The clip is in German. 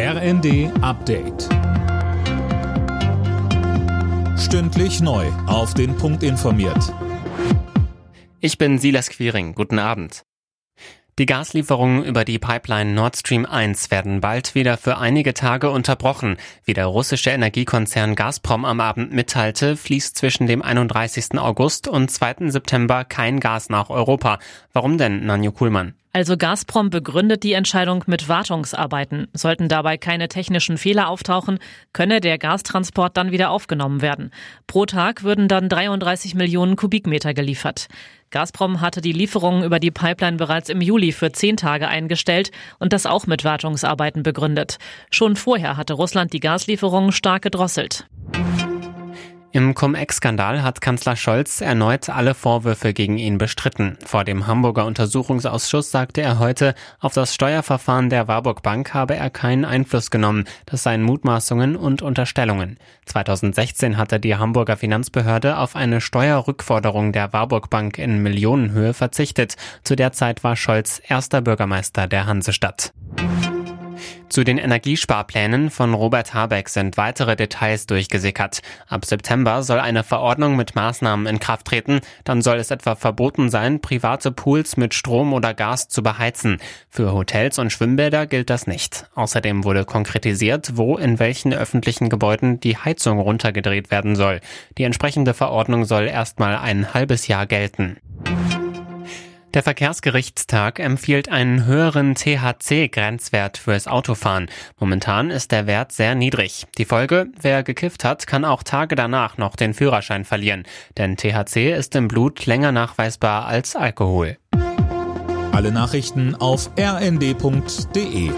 RND Update. Stündlich neu. Auf den Punkt informiert. Ich bin Silas Quiring. Guten Abend. Die Gaslieferungen über die Pipeline Nord Stream 1 werden bald wieder für einige Tage unterbrochen. Wie der russische Energiekonzern Gazprom am Abend mitteilte, fließt zwischen dem 31. August und 2. September kein Gas nach Europa. Warum denn, Nanjo Kuhlmann? Also Gazprom begründet die Entscheidung mit Wartungsarbeiten. Sollten dabei keine technischen Fehler auftauchen, könne der Gastransport dann wieder aufgenommen werden. Pro Tag würden dann 33 Millionen Kubikmeter geliefert. Gazprom hatte die Lieferungen über die Pipeline bereits im Juli für zehn Tage eingestellt und das auch mit Wartungsarbeiten begründet. Schon vorher hatte Russland die Gaslieferungen stark gedrosselt. Im Cum-Ex-Skandal hat Kanzler Scholz erneut alle Vorwürfe gegen ihn bestritten. Vor dem Hamburger Untersuchungsausschuss sagte er heute, auf das Steuerverfahren der Warburg Bank habe er keinen Einfluss genommen. Das seien Mutmaßungen und Unterstellungen. 2016 hatte die Hamburger Finanzbehörde auf eine Steuerrückforderung der Warburg Bank in Millionenhöhe verzichtet. Zu der Zeit war Scholz erster Bürgermeister der Hansestadt. Zu den Energiesparplänen von Robert Habeck sind weitere Details durchgesickert. Ab September soll eine Verordnung mit Maßnahmen in Kraft treten. Dann soll es etwa verboten sein, private Pools mit Strom oder Gas zu beheizen. Für Hotels und Schwimmbäder gilt das nicht. Außerdem wurde konkretisiert, wo in welchen öffentlichen Gebäuden die Heizung runtergedreht werden soll. Die entsprechende Verordnung soll erstmal ein halbes Jahr gelten. Der Verkehrsgerichtstag empfiehlt einen höheren THC-Grenzwert fürs Autofahren. Momentan ist der Wert sehr niedrig. Die Folge, wer gekifft hat, kann auch Tage danach noch den Führerschein verlieren. Denn THC ist im Blut länger nachweisbar als Alkohol. Alle Nachrichten auf rnd.de